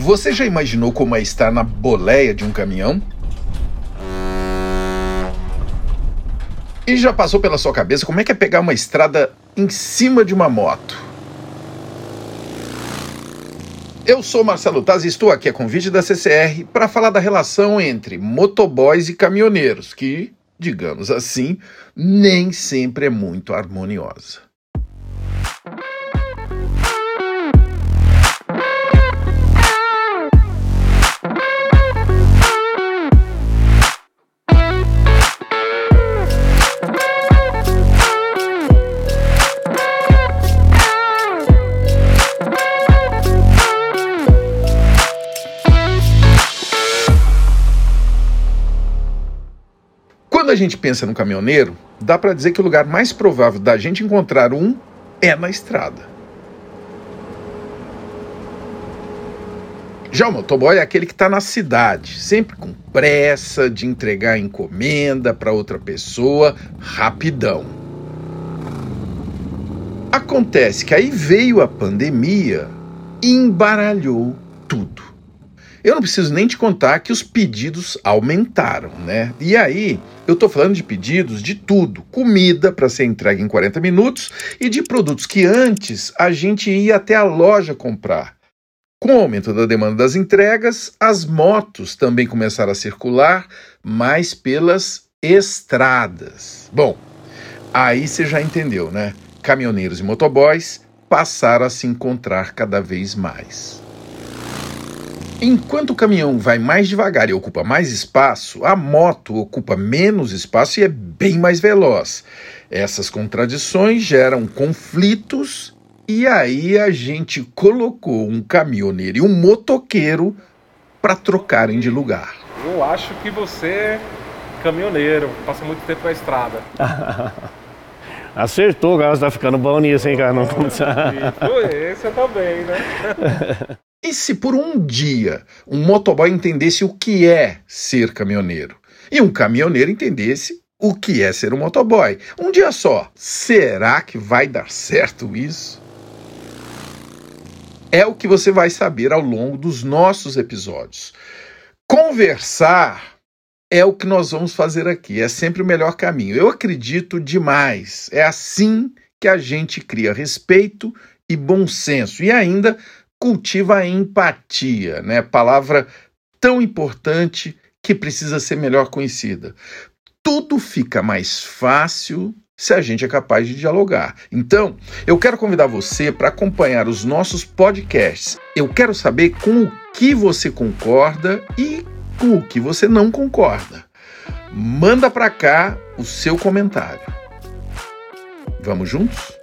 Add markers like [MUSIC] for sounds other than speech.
Você já imaginou como é estar na boleia de um caminhão? E já passou pela sua cabeça como é que é pegar uma estrada em cima de uma moto? Eu sou Marcelo Taz e estou aqui a convite da CCR para falar da relação entre motoboys e caminhoneiros, que, digamos assim, nem sempre é muito harmoniosa. Quando a gente pensa no caminhoneiro, dá para dizer que o lugar mais provável da gente encontrar um é na estrada. Já o motoboy é aquele que está na cidade, sempre com pressa de entregar encomenda para outra pessoa rapidão. Acontece que aí veio a pandemia e embaralhou tudo. Eu não preciso nem te contar que os pedidos aumentaram, né? E aí, eu tô falando de pedidos de tudo: comida para ser entregue em 40 minutos e de produtos que antes a gente ia até a loja comprar. Com o aumento da demanda das entregas, as motos também começaram a circular mais pelas estradas. Bom, aí você já entendeu, né? Caminhoneiros e motoboys passaram a se encontrar cada vez mais. Enquanto o caminhão vai mais devagar e ocupa mais espaço, a moto ocupa menos espaço e é bem mais veloz. Essas contradições geram conflitos e aí a gente colocou um caminhoneiro e um motoqueiro para trocarem de lugar. Eu acho que você é caminhoneiro, passa muito tempo na estrada. [LAUGHS] Acertou, cara, você tá ficando bom nisso, hein, cara? Não... Esse também, né? [LAUGHS] E se por um dia um motoboy entendesse o que é ser caminhoneiro e um caminhoneiro entendesse o que é ser um motoboy? Um dia só. Será que vai dar certo isso? É o que você vai saber ao longo dos nossos episódios. Conversar é o que nós vamos fazer aqui, é sempre o melhor caminho. Eu acredito demais. É assim que a gente cria respeito e bom senso e ainda cultiva a empatia, né? Palavra tão importante que precisa ser melhor conhecida. Tudo fica mais fácil se a gente é capaz de dialogar. Então, eu quero convidar você para acompanhar os nossos podcasts. Eu quero saber com o que você concorda e com o que você não concorda. Manda para cá o seu comentário. Vamos juntos?